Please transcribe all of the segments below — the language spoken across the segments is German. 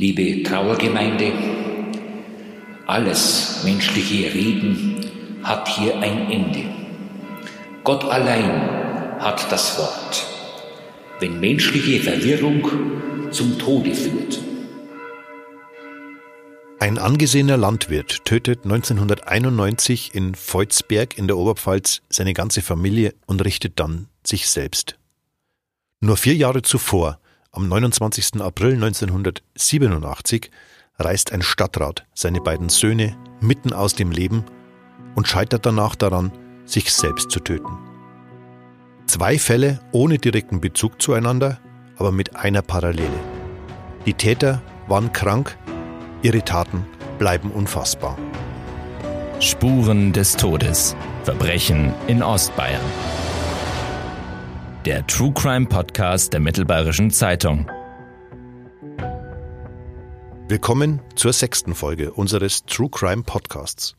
Liebe Trauergemeinde, alles menschliche Reden hat hier ein Ende. Gott allein hat das Wort, wenn menschliche Verwirrung zum Tode führt. Ein angesehener Landwirt tötet 1991 in Volzberg in der Oberpfalz seine ganze Familie und richtet dann sich selbst. Nur vier Jahre zuvor, am 29. April 1987, reißt ein Stadtrat seine beiden Söhne mitten aus dem Leben und scheitert danach daran, sich selbst zu töten. Zwei Fälle ohne direkten Bezug zueinander, aber mit einer Parallele. Die Täter waren krank Ihre Taten bleiben unfassbar. Spuren des Todes. Verbrechen in Ostbayern. Der True Crime Podcast der Mittelbayerischen Zeitung. Willkommen zur sechsten Folge unseres True Crime Podcasts.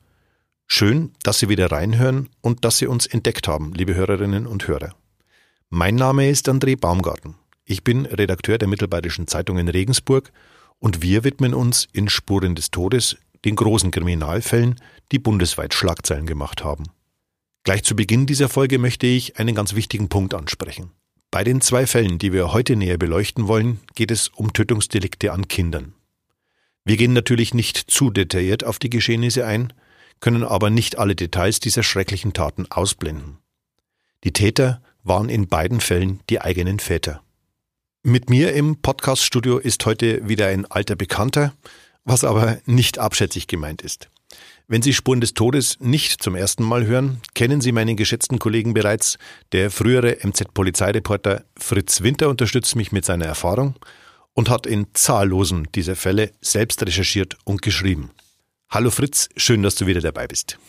Schön, dass Sie wieder reinhören und dass Sie uns entdeckt haben, liebe Hörerinnen und Hörer. Mein Name ist André Baumgarten. Ich bin Redakteur der Mittelbayerischen Zeitung in Regensburg und wir widmen uns in Spuren des Todes den großen Kriminalfällen, die bundesweit Schlagzeilen gemacht haben. Gleich zu Beginn dieser Folge möchte ich einen ganz wichtigen Punkt ansprechen. Bei den zwei Fällen, die wir heute näher beleuchten wollen, geht es um Tötungsdelikte an Kindern. Wir gehen natürlich nicht zu detailliert auf die Geschehnisse ein, können aber nicht alle Details dieser schrecklichen Taten ausblenden. Die Täter waren in beiden Fällen die eigenen Väter. Mit mir im Podcaststudio ist heute wieder ein alter Bekannter, was aber nicht abschätzig gemeint ist. Wenn Sie Spuren des Todes nicht zum ersten Mal hören, kennen Sie meinen geschätzten Kollegen bereits. Der frühere MZ-Polizeireporter Fritz Winter unterstützt mich mit seiner Erfahrung und hat in zahllosen dieser Fälle selbst recherchiert und geschrieben. Hallo Fritz, schön, dass du wieder dabei bist.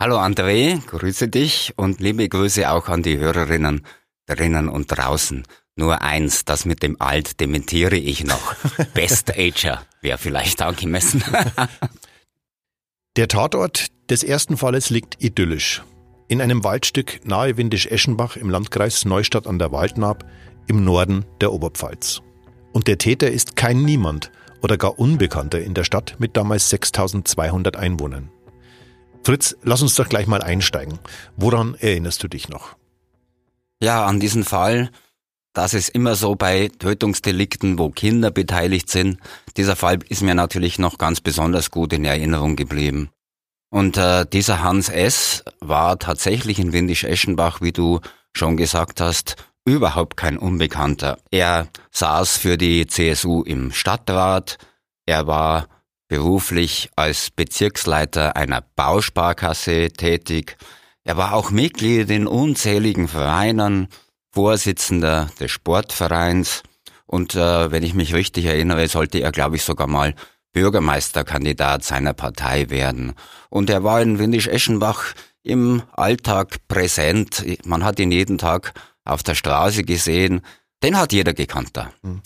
Hallo André, grüße dich und liebe Grüße auch an die Hörerinnen drinnen und draußen. Nur eins, das mit dem Alt dementiere ich noch. Best Ager wäre vielleicht angemessen. Der Tatort des ersten Falles liegt idyllisch. In einem Waldstück nahe Windisch-Eschenbach im Landkreis Neustadt an der Waldnaab im Norden der Oberpfalz. Und der Täter ist kein Niemand oder gar Unbekannter in der Stadt mit damals 6200 Einwohnern. Fritz, lass uns doch gleich mal einsteigen. Woran erinnerst du dich noch? Ja, an diesen Fall das ist immer so bei Tötungsdelikten, wo Kinder beteiligt sind. Dieser Fall ist mir natürlich noch ganz besonders gut in Erinnerung geblieben. Und äh, dieser Hans S. war tatsächlich in Windisch-Eschenbach, wie du schon gesagt hast, überhaupt kein Unbekannter. Er saß für die CSU im Stadtrat, er war beruflich als Bezirksleiter einer Bausparkasse tätig, er war auch Mitglied in unzähligen Vereinen, Vorsitzender des Sportvereins und äh, wenn ich mich richtig erinnere, sollte er, glaube ich, sogar mal Bürgermeisterkandidat seiner Partei werden. Und er war in Windisch-Eschenbach im Alltag präsent. Man hat ihn jeden Tag auf der Straße gesehen. Den hat jeder gekannt da. Hm.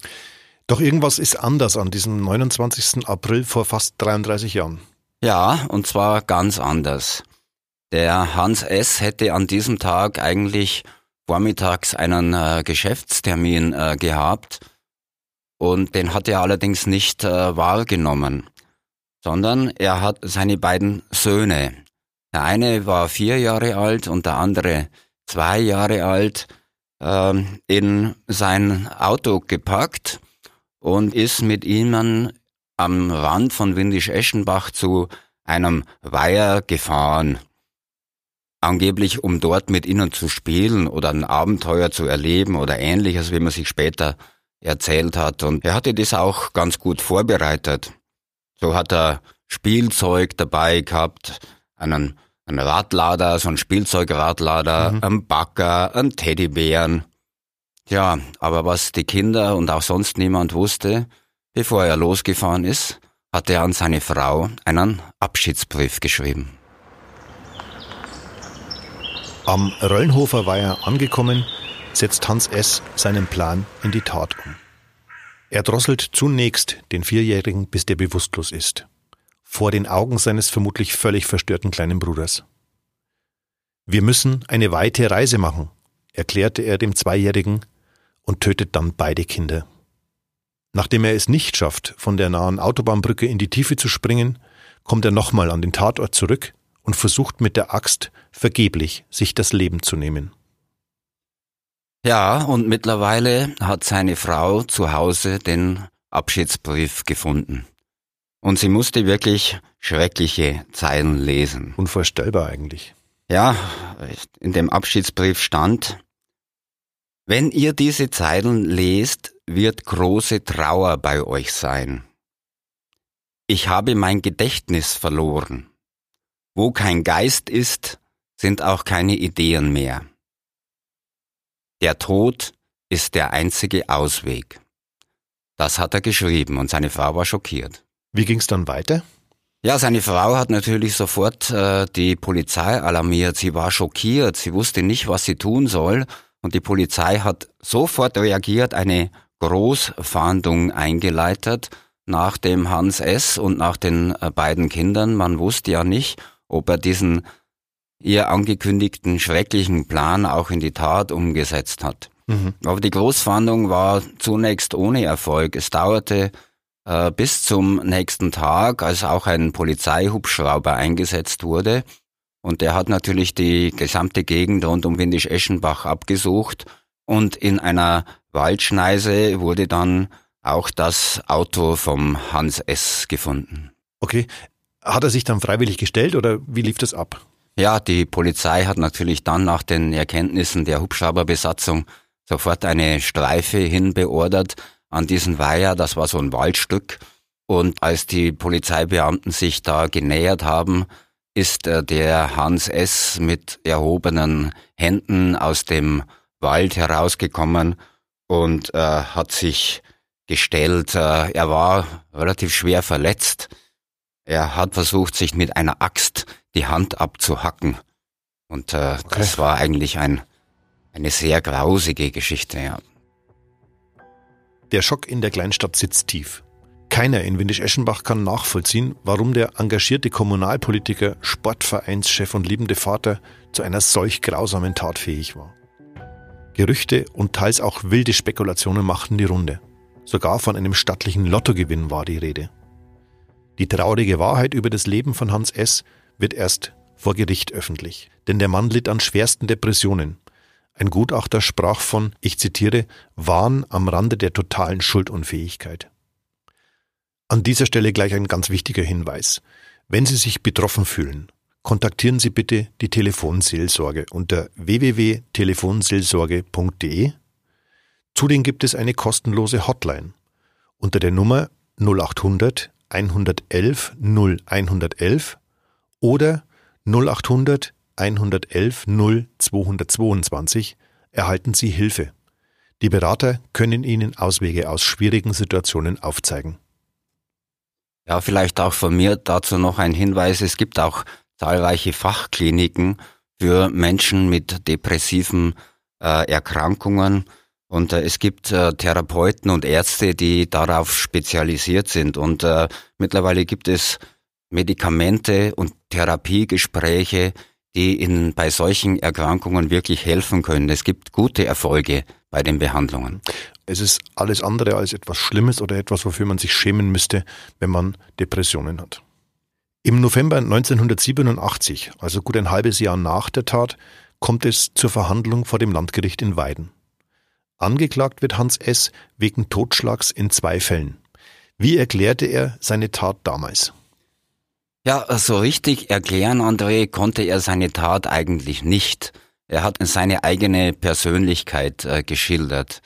Doch irgendwas ist anders an diesem 29. April vor fast 33 Jahren. Ja, und zwar ganz anders. Der Hans S. hätte an diesem Tag eigentlich vormittags einen äh, Geschäftstermin äh, gehabt und den hat er allerdings nicht äh, wahrgenommen, sondern er hat seine beiden Söhne. Der eine war vier Jahre alt und der andere zwei Jahre alt ähm, in sein Auto gepackt und ist mit ihnen am Rand von Windisch-Eschenbach zu einem Weiher gefahren angeblich um dort mit ihnen zu spielen oder ein Abenteuer zu erleben oder ähnliches, wie man sich später erzählt hat. Und er hatte das auch ganz gut vorbereitet. So hat er Spielzeug dabei gehabt, einen, einen Radlader, so ein Spielzeugradlader, mhm. einen Bagger, einen Teddybären. Ja, aber was die Kinder und auch sonst niemand wusste, bevor er losgefahren ist, hat er an seine Frau einen Abschiedsbrief geschrieben. Am Röllnhofer Weiher angekommen, setzt Hans S. seinen Plan in die Tat um. Er drosselt zunächst den Vierjährigen, bis der bewusstlos ist. Vor den Augen seines vermutlich völlig verstörten kleinen Bruders. Wir müssen eine weite Reise machen, erklärte er dem Zweijährigen und tötet dann beide Kinder. Nachdem er es nicht schafft, von der nahen Autobahnbrücke in die Tiefe zu springen, kommt er nochmal an den Tatort zurück und versucht mit der Axt vergeblich sich das Leben zu nehmen. Ja, und mittlerweile hat seine Frau zu Hause den Abschiedsbrief gefunden. Und sie musste wirklich schreckliche Zeilen lesen. Unvorstellbar eigentlich. Ja, in dem Abschiedsbrief stand, wenn ihr diese Zeilen lest, wird große Trauer bei euch sein. Ich habe mein Gedächtnis verloren. Wo kein Geist ist, sind auch keine Ideen mehr. Der Tod ist der einzige Ausweg. Das hat er geschrieben und seine Frau war schockiert. Wie ging es dann weiter? Ja, seine Frau hat natürlich sofort äh, die Polizei alarmiert. Sie war schockiert, sie wusste nicht, was sie tun soll. Und die Polizei hat sofort reagiert, eine Großfahndung eingeleitet nach dem Hans S. und nach den äh, beiden Kindern. Man wusste ja nicht, ob er diesen ihr angekündigten schrecklichen Plan auch in die Tat umgesetzt hat. Mhm. Aber die Großfahndung war zunächst ohne Erfolg. Es dauerte äh, bis zum nächsten Tag, als auch ein Polizeihubschrauber eingesetzt wurde. Und der hat natürlich die gesamte Gegend rund um Windisch-Eschenbach abgesucht. Und in einer Waldschneise wurde dann auch das Auto vom Hans S. gefunden. Okay. Hat er sich dann freiwillig gestellt oder wie lief das ab? Ja, die Polizei hat natürlich dann nach den Erkenntnissen der Hubschrauberbesatzung sofort eine Streife hinbeordert an diesen Weiher. Das war so ein Waldstück. Und als die Polizeibeamten sich da genähert haben, ist äh, der Hans S. mit erhobenen Händen aus dem Wald herausgekommen und äh, hat sich gestellt. Äh, er war relativ schwer verletzt. Er hat versucht, sich mit einer Axt die Hand abzuhacken. Und äh, okay. das war eigentlich ein, eine sehr grausige Geschichte, ja. Der Schock in der Kleinstadt sitzt tief. Keiner in Windisch-Eschenbach kann nachvollziehen, warum der engagierte Kommunalpolitiker, Sportvereinschef und liebende Vater zu einer solch grausamen Tat fähig war. Gerüchte und teils auch wilde Spekulationen machten die Runde. Sogar von einem stattlichen Lottogewinn war die Rede. Die traurige Wahrheit über das Leben von Hans S. wird erst vor Gericht öffentlich, denn der Mann litt an schwersten Depressionen ein Gutachter sprach von, ich zitiere, Wahn am Rande der totalen Schuldunfähigkeit. An dieser Stelle gleich ein ganz wichtiger Hinweis. Wenn Sie sich betroffen fühlen, kontaktieren Sie bitte die Telefonseelsorge unter www.telefonseelsorge.de. Zudem gibt es eine kostenlose Hotline unter der Nummer 0800 111 0111 oder 0800 111 0 222 erhalten Sie Hilfe. Die Berater können Ihnen Auswege aus schwierigen Situationen aufzeigen. Ja, vielleicht auch von mir dazu noch ein Hinweis. Es gibt auch zahlreiche Fachkliniken für Menschen mit depressiven äh, Erkrankungen. Und äh, es gibt äh, Therapeuten und Ärzte, die darauf spezialisiert sind. Und äh, mittlerweile gibt es Medikamente und Therapiegespräche, die Ihnen bei solchen Erkrankungen wirklich helfen können. Es gibt gute Erfolge bei den Behandlungen. Es ist alles andere als etwas Schlimmes oder etwas, wofür man sich schämen müsste, wenn man Depressionen hat. Im November 1987, also gut ein halbes Jahr nach der Tat, kommt es zur Verhandlung vor dem Landgericht in Weiden. Angeklagt wird Hans S. wegen Totschlags in zwei Fällen. Wie erklärte er seine Tat damals? Ja, so richtig erklären, André, konnte er seine Tat eigentlich nicht. Er hat seine eigene Persönlichkeit äh, geschildert.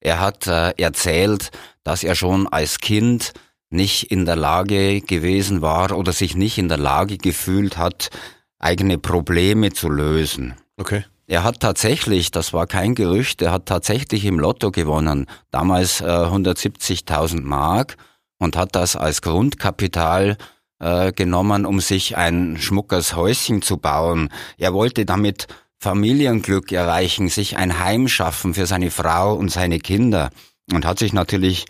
Er hat äh, erzählt, dass er schon als Kind nicht in der Lage gewesen war oder sich nicht in der Lage gefühlt hat, eigene Probleme zu lösen. Okay. Er hat tatsächlich, das war kein Gerücht, er hat tatsächlich im Lotto gewonnen, damals äh, 170.000 Mark und hat das als Grundkapital äh, genommen, um sich ein schmuckes Häuschen zu bauen. Er wollte damit Familienglück erreichen, sich ein Heim schaffen für seine Frau und seine Kinder und hat sich natürlich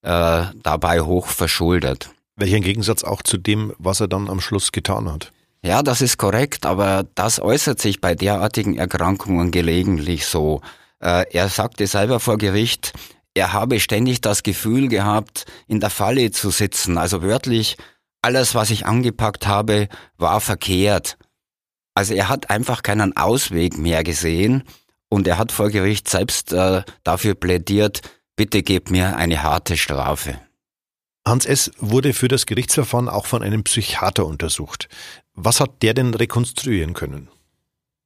äh, dabei hoch verschuldet. Welcher Gegensatz auch zu dem, was er dann am Schluss getan hat? Ja, das ist korrekt, aber das äußert sich bei derartigen Erkrankungen gelegentlich so. Äh, er sagte selber vor Gericht, er habe ständig das Gefühl gehabt, in der Falle zu sitzen. Also wörtlich, alles, was ich angepackt habe, war verkehrt. Also er hat einfach keinen Ausweg mehr gesehen und er hat vor Gericht selbst äh, dafür plädiert, bitte gebt mir eine harte Strafe. Hans S. wurde für das Gerichtsverfahren auch von einem Psychiater untersucht. Was hat der denn rekonstruieren können?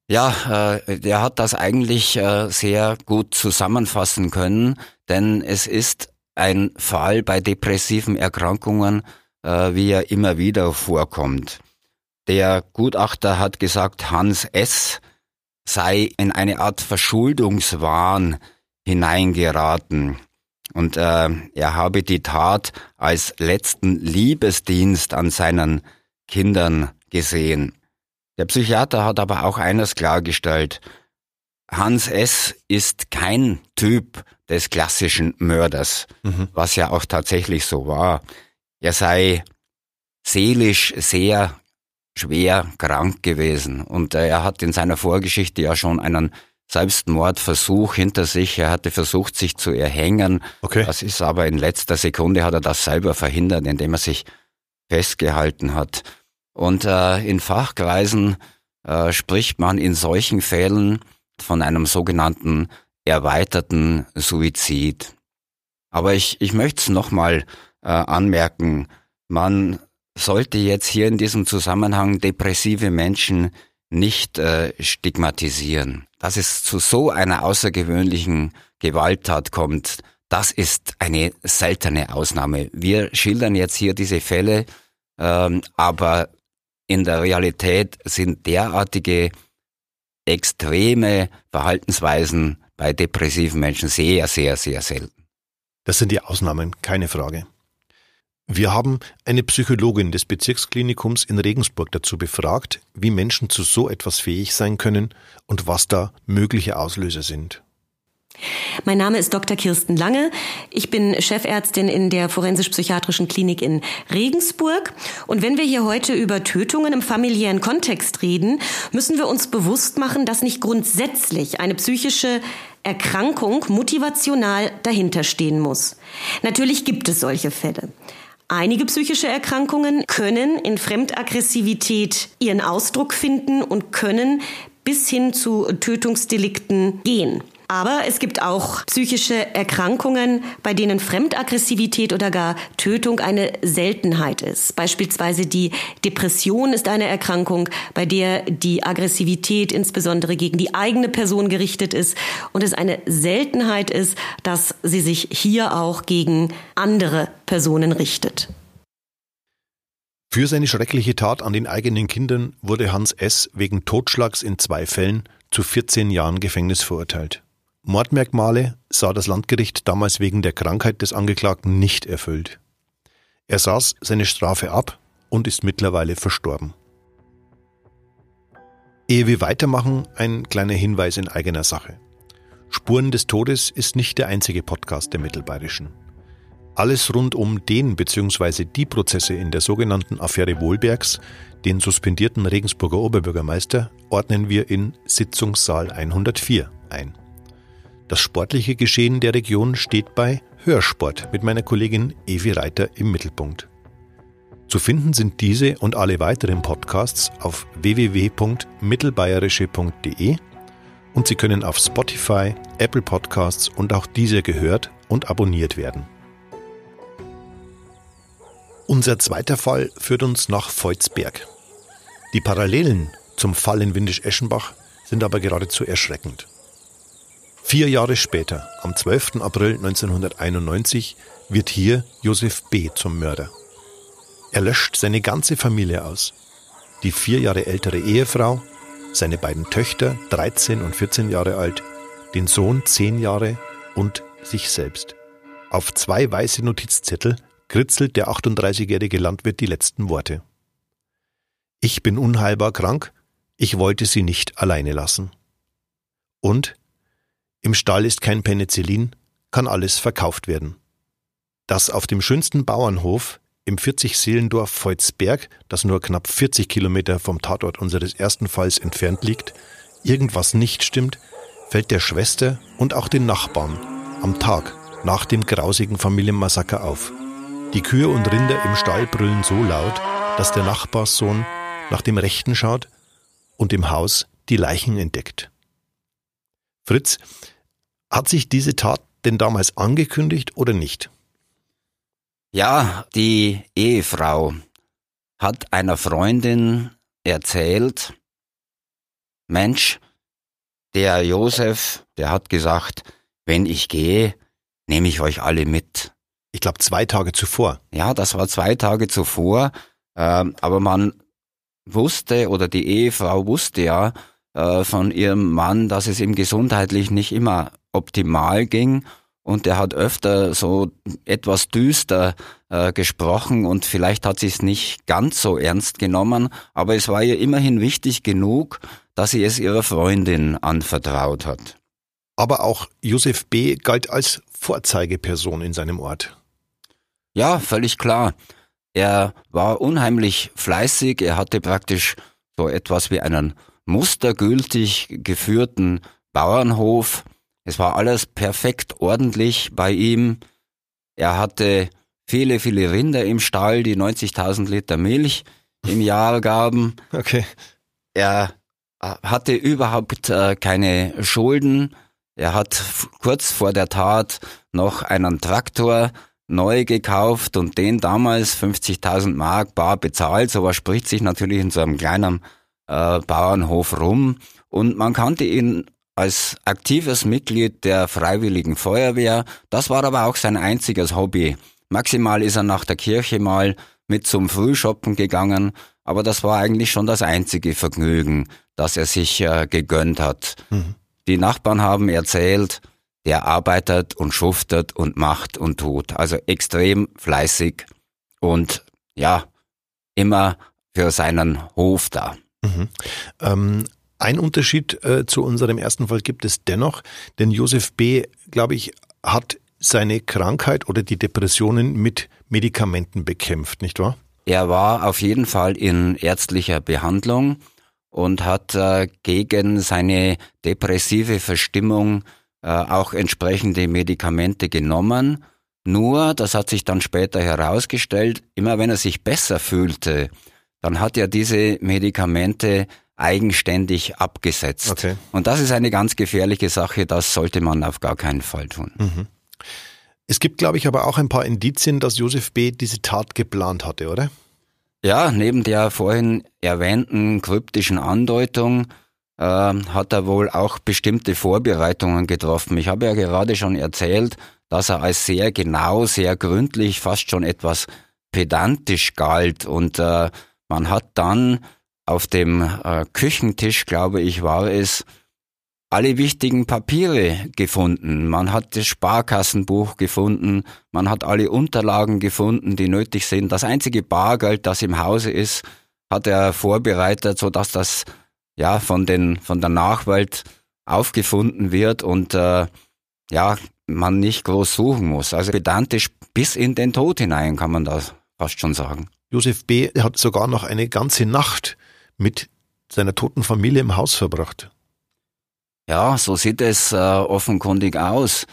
Ja, äh, der hat das eigentlich äh, sehr gut zusammenfassen können, denn es ist ein Fall bei depressiven Erkrankungen, äh, wie er immer wieder vorkommt. Der Gutachter hat gesagt, Hans S. sei in eine Art Verschuldungswahn hineingeraten. Und äh, er habe die Tat als letzten Liebesdienst an seinen Kindern gesehen. Der Psychiater hat aber auch eines klargestellt. Hans S. ist kein Typ des klassischen Mörders, mhm. was ja auch tatsächlich so war. Er sei seelisch sehr schwer krank gewesen. Und äh, er hat in seiner Vorgeschichte ja schon einen Selbstmordversuch hinter sich. Er hatte versucht, sich zu erhängen. Okay. Das ist aber in letzter Sekunde hat er das selber verhindert, indem er sich festgehalten hat. Und äh, in Fachkreisen äh, spricht man in solchen Fällen von einem sogenannten erweiterten Suizid. Aber ich, ich möchte es nochmal äh, anmerken. Man sollte jetzt hier in diesem Zusammenhang depressive Menschen nicht äh, stigmatisieren. Dass es zu so einer außergewöhnlichen Gewalttat kommt, das ist eine seltene Ausnahme. Wir schildern jetzt hier diese Fälle, ähm, aber in der Realität sind derartige extreme Verhaltensweisen bei depressiven Menschen sehr, sehr, sehr selten. Das sind die Ausnahmen, keine Frage. Wir haben eine Psychologin des Bezirksklinikums in Regensburg dazu befragt, wie Menschen zu so etwas fähig sein können und was da mögliche Auslöser sind. Mein Name ist Dr. Kirsten Lange. Ich bin Chefärztin in der forensisch-psychiatrischen Klinik in Regensburg. Und wenn wir hier heute über Tötungen im familiären Kontext reden, müssen wir uns bewusst machen, dass nicht grundsätzlich eine psychische Erkrankung motivational dahinterstehen muss. Natürlich gibt es solche Fälle. Einige psychische Erkrankungen können in Fremdaggressivität ihren Ausdruck finden und können bis hin zu Tötungsdelikten gehen. Aber es gibt auch psychische Erkrankungen, bei denen Fremdaggressivität oder gar Tötung eine Seltenheit ist. Beispielsweise die Depression ist eine Erkrankung, bei der die Aggressivität insbesondere gegen die eigene Person gerichtet ist und es eine Seltenheit ist, dass sie sich hier auch gegen andere Personen richtet. Für seine schreckliche Tat an den eigenen Kindern wurde Hans S. wegen Totschlags in zwei Fällen zu 14 Jahren Gefängnis verurteilt. Mordmerkmale sah das Landgericht damals wegen der Krankheit des Angeklagten nicht erfüllt. Er saß seine Strafe ab und ist mittlerweile verstorben. Ehe wir weitermachen, ein kleiner Hinweis in eigener Sache. Spuren des Todes ist nicht der einzige Podcast der Mittelbayerischen. Alles rund um den bzw. die Prozesse in der sogenannten Affäre Wohlbergs, den suspendierten Regensburger Oberbürgermeister, ordnen wir in Sitzungssaal 104 ein. Das sportliche Geschehen der Region steht bei Hörsport mit meiner Kollegin Evi Reiter im Mittelpunkt. Zu finden sind diese und alle weiteren Podcasts auf www.mittelbayerische.de und sie können auf Spotify, Apple Podcasts und auch dieser gehört und abonniert werden. Unser zweiter Fall führt uns nach Volzberg. Die Parallelen zum Fall in Windisch-Eschenbach sind aber geradezu erschreckend. Vier Jahre später, am 12. April 1991, wird hier Josef B. zum Mörder. Er löscht seine ganze Familie aus. Die vier Jahre ältere Ehefrau, seine beiden Töchter, 13 und 14 Jahre alt, den Sohn, 10 Jahre und sich selbst. Auf zwei weiße Notizzettel kritzelt der 38-jährige Landwirt die letzten Worte. Ich bin unheilbar krank, ich wollte sie nicht alleine lassen. Und im Stall ist kein Penicillin, kann alles verkauft werden. Dass auf dem schönsten Bauernhof im 40-Seelendorf Volzberg, das nur knapp 40 Kilometer vom Tatort unseres ersten Falls entfernt liegt, irgendwas nicht stimmt, fällt der Schwester und auch den Nachbarn am Tag nach dem grausigen Familienmassaker auf. Die Kühe und Rinder im Stall brüllen so laut, dass der Nachbarssohn nach dem Rechten schaut und im Haus die Leichen entdeckt. Fritz, hat sich diese Tat denn damals angekündigt oder nicht? Ja, die Ehefrau hat einer Freundin erzählt, Mensch, der Josef, der hat gesagt, wenn ich gehe, nehme ich euch alle mit. Ich glaube zwei Tage zuvor. Ja, das war zwei Tage zuvor, äh, aber man wusste oder die Ehefrau wusste ja äh, von ihrem Mann, dass es ihm gesundheitlich nicht immer optimal ging und er hat öfter so etwas düster äh, gesprochen und vielleicht hat sie es nicht ganz so ernst genommen, aber es war ihr immerhin wichtig genug, dass sie es ihrer Freundin anvertraut hat. Aber auch Josef B. galt als Vorzeigeperson in seinem Ort. Ja, völlig klar. Er war unheimlich fleißig, er hatte praktisch so etwas wie einen mustergültig geführten Bauernhof, es war alles perfekt ordentlich bei ihm. Er hatte viele, viele Rinder im Stall, die 90.000 Liter Milch im Jahr gaben. Okay. Er äh, hatte überhaupt äh, keine Schulden. Er hat kurz vor der Tat noch einen Traktor neu gekauft und den damals 50.000 Mark bar bezahlt. So was spricht sich natürlich in so einem kleinen äh, Bauernhof rum. Und man kannte ihn als aktives Mitglied der Freiwilligen Feuerwehr. Das war aber auch sein einziges Hobby. Maximal ist er nach der Kirche mal mit zum Frühshoppen gegangen, aber das war eigentlich schon das einzige Vergnügen, das er sich äh, gegönnt hat. Mhm. Die Nachbarn haben erzählt, der arbeitet und schuftet und macht und tut. Also extrem fleißig und ja, immer für seinen Hof da. Mhm. Ähm, ein Unterschied äh, zu unserem ersten Fall gibt es dennoch, denn Josef B., glaube ich, hat seine Krankheit oder die Depressionen mit Medikamenten bekämpft, nicht wahr? Er war auf jeden Fall in ärztlicher Behandlung und hat äh, gegen seine depressive Verstimmung äh, auch entsprechende Medikamente genommen. Nur, das hat sich dann später herausgestellt, immer wenn er sich besser fühlte, dann hat er diese Medikamente eigenständig abgesetzt. Okay. Und das ist eine ganz gefährliche Sache, das sollte man auf gar keinen Fall tun. Mhm. Es gibt, glaube ich, aber auch ein paar Indizien, dass Josef B. diese Tat geplant hatte, oder? Ja, neben der vorhin erwähnten kryptischen Andeutung äh, hat er wohl auch bestimmte Vorbereitungen getroffen. Ich habe ja gerade schon erzählt, dass er als sehr genau, sehr gründlich, fast schon etwas pedantisch galt und äh, man hat dann auf dem äh, Küchentisch, glaube ich, war es, alle wichtigen Papiere gefunden. Man hat das Sparkassenbuch gefunden, man hat alle Unterlagen gefunden, die nötig sind. Das einzige Bargeld, das im Hause ist, hat er vorbereitet, so dass das ja von den von der Nachwelt aufgefunden wird und äh, ja man nicht groß suchen muss. Also pedantisch bis in den Tod hinein kann man das fast schon sagen. Josef B. hat sogar noch eine ganze Nacht mit seiner toten Familie im Haus verbracht. Ja, so sieht es äh, offenkundig aus.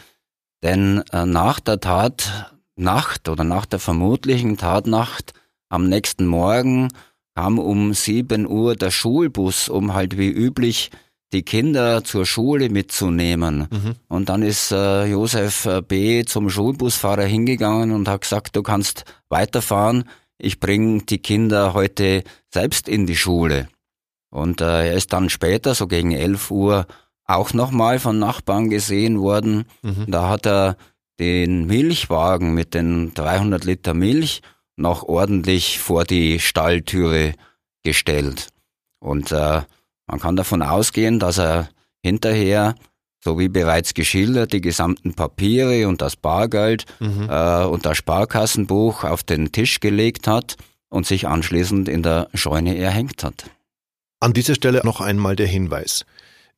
Denn äh, nach der Tatnacht oder nach der vermutlichen Tatnacht am nächsten Morgen kam um sieben Uhr der Schulbus, um halt wie üblich die Kinder zur Schule mitzunehmen. Mhm. Und dann ist äh, Josef äh, B. zum Schulbusfahrer hingegangen und hat gesagt, du kannst weiterfahren ich bringe die Kinder heute selbst in die Schule. Und äh, er ist dann später, so gegen 11 Uhr, auch nochmal von Nachbarn gesehen worden. Mhm. Da hat er den Milchwagen mit den 300 Liter Milch noch ordentlich vor die Stalltüre gestellt. Und äh, man kann davon ausgehen, dass er hinterher so wie bereits geschildert, die gesamten Papiere und das Bargeld mhm. äh, und das Sparkassenbuch auf den Tisch gelegt hat und sich anschließend in der Scheune erhängt hat. An dieser Stelle noch einmal der Hinweis.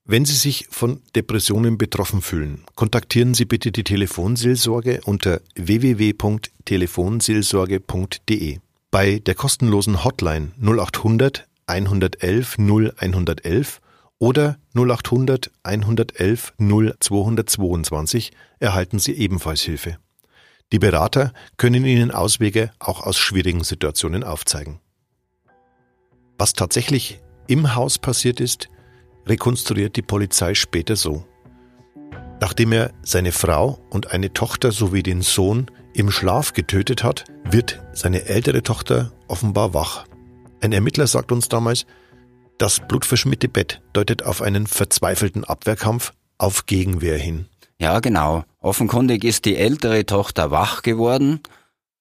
Wenn Sie sich von Depressionen betroffen fühlen, kontaktieren Sie bitte die Telefonseelsorge unter www.telefonseelsorge.de. Bei der kostenlosen Hotline 0800 111 0111 oder 0800 111 0222 erhalten Sie ebenfalls Hilfe. Die Berater können Ihnen Auswege auch aus schwierigen Situationen aufzeigen. Was tatsächlich im Haus passiert ist, rekonstruiert die Polizei später so. Nachdem er seine Frau und eine Tochter sowie den Sohn im Schlaf getötet hat, wird seine ältere Tochter offenbar wach. Ein Ermittler sagt uns damals, das blutverschmierte Bett deutet auf einen verzweifelten Abwehrkampf auf Gegenwehr hin. Ja, genau. Offenkundig ist die ältere Tochter wach geworden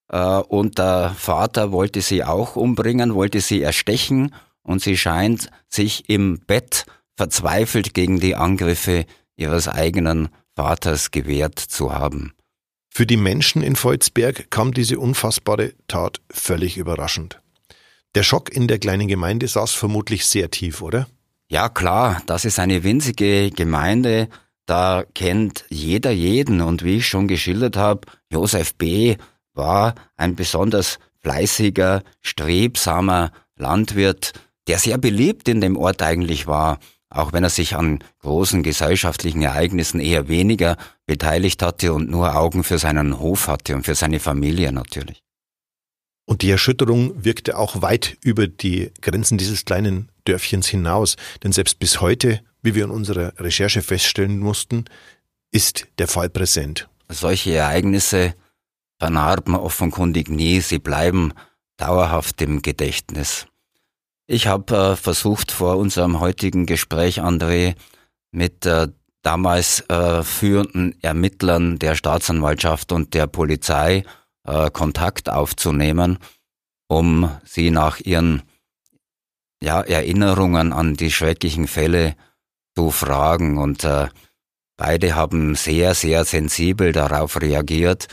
äh, und der Vater wollte sie auch umbringen, wollte sie erstechen und sie scheint sich im Bett verzweifelt gegen die Angriffe ihres eigenen Vaters gewehrt zu haben. Für die Menschen in Volzberg kam diese unfassbare Tat völlig überraschend. Der Schock in der kleinen Gemeinde saß vermutlich sehr tief, oder? Ja, klar, das ist eine winzige Gemeinde, da kennt jeder jeden und wie ich schon geschildert habe, Josef B. war ein besonders fleißiger, strebsamer Landwirt, der sehr beliebt in dem Ort eigentlich war auch wenn er sich an großen gesellschaftlichen Ereignissen eher weniger beteiligt hatte und nur Augen für seinen Hof hatte und für seine Familie natürlich. Und die Erschütterung wirkte auch weit über die Grenzen dieses kleinen Dörfchens hinaus, denn selbst bis heute, wie wir in unserer Recherche feststellen mussten, ist der Fall präsent. Solche Ereignisse vernarben offenkundig nie, sie bleiben dauerhaft im Gedächtnis. Ich habe äh, versucht vor unserem heutigen Gespräch, André, mit äh, damals äh, führenden Ermittlern der Staatsanwaltschaft und der Polizei äh, Kontakt aufzunehmen, um sie nach ihren ja, Erinnerungen an die schrecklichen Fälle zu fragen. Und äh, beide haben sehr, sehr sensibel darauf reagiert.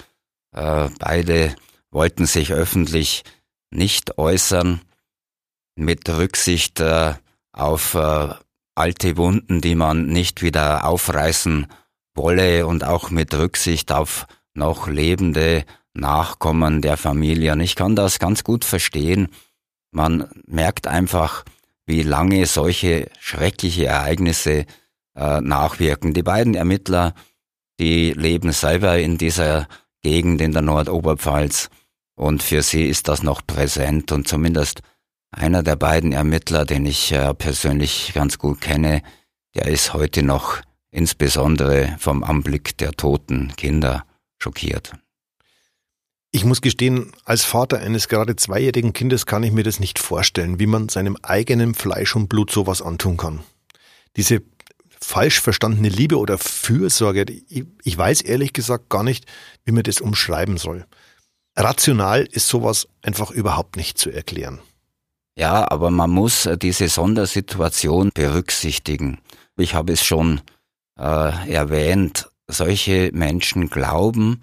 Äh, beide wollten sich öffentlich nicht äußern mit Rücksicht äh, auf äh, alte Wunden, die man nicht wieder aufreißen wolle und auch mit Rücksicht auf noch lebende Nachkommen der Familie. Und ich kann das ganz gut verstehen. Man merkt einfach, wie lange solche schreckliche Ereignisse äh, nachwirken. Die beiden Ermittler, die leben selber in dieser Gegend in der Nordoberpfalz und für sie ist das noch präsent und zumindest einer der beiden Ermittler, den ich äh, persönlich ganz gut kenne, der ist heute noch insbesondere vom Anblick der toten Kinder schockiert. Ich muss gestehen, als Vater eines gerade zweijährigen Kindes kann ich mir das nicht vorstellen, wie man seinem eigenen Fleisch und Blut sowas antun kann. Diese falsch verstandene Liebe oder Fürsorge, ich weiß ehrlich gesagt gar nicht, wie man das umschreiben soll. Rational ist sowas einfach überhaupt nicht zu erklären. Ja, aber man muss äh, diese Sondersituation berücksichtigen. Ich habe es schon äh, erwähnt, solche Menschen glauben,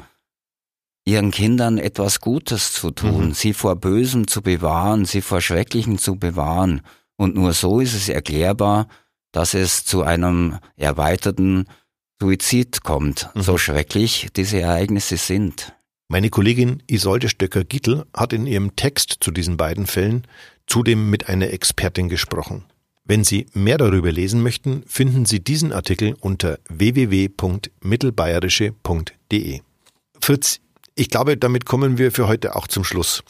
ihren Kindern etwas Gutes zu tun, mhm. sie vor Bösem zu bewahren, sie vor Schrecklichen zu bewahren. Und nur so ist es erklärbar, dass es zu einem erweiterten Suizid kommt, mhm. so schrecklich diese Ereignisse sind. Meine Kollegin Isolde Stöcker-Gittel hat in ihrem Text zu diesen beiden Fällen zudem mit einer Expertin gesprochen. Wenn Sie mehr darüber lesen möchten, finden Sie diesen Artikel unter www.mittelbayerische.de. Fritz, ich glaube, damit kommen wir für heute auch zum Schluss.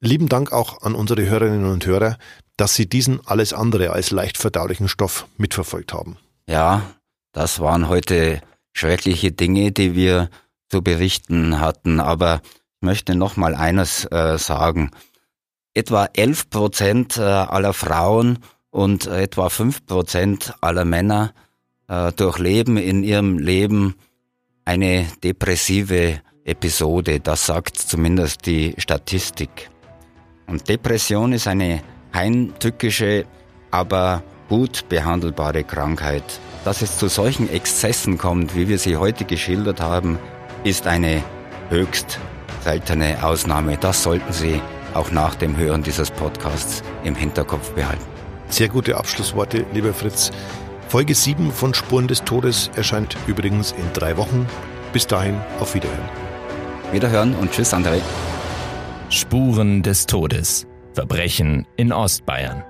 Lieben Dank auch an unsere Hörerinnen und Hörer, dass Sie diesen alles andere als leicht verdaulichen Stoff mitverfolgt haben. Ja, das waren heute schreckliche Dinge, die wir zu berichten hatten, aber ich möchte noch mal eines äh, sagen etwa 11 Prozent äh, aller Frauen und etwa 5 Prozent aller Männer äh, durchleben in ihrem Leben eine depressive Episode. Das sagt zumindest die Statistik. Und Depression ist eine heimtückische, aber gut behandelbare Krankheit. Dass es zu solchen Exzessen kommt, wie wir sie heute geschildert haben, ist eine höchst seltene Ausnahme. Das sollten Sie auch nach dem Hören dieses Podcasts im Hinterkopf behalten. Sehr gute Abschlussworte, lieber Fritz. Folge 7 von Spuren des Todes erscheint übrigens in drei Wochen. Bis dahin, auf Wiederhören. Wiederhören und tschüss, André. Spuren des Todes. Verbrechen in Ostbayern.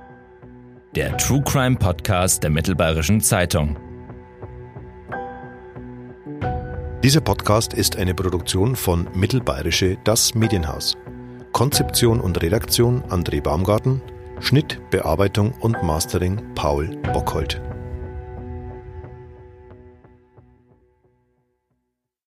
der True Crime Podcast der Mittelbayerischen Zeitung. Dieser Podcast ist eine Produktion von Mittelbayerische Das Medienhaus. Konzeption und Redaktion André Baumgarten, Schnitt, Bearbeitung und Mastering Paul Bockhold.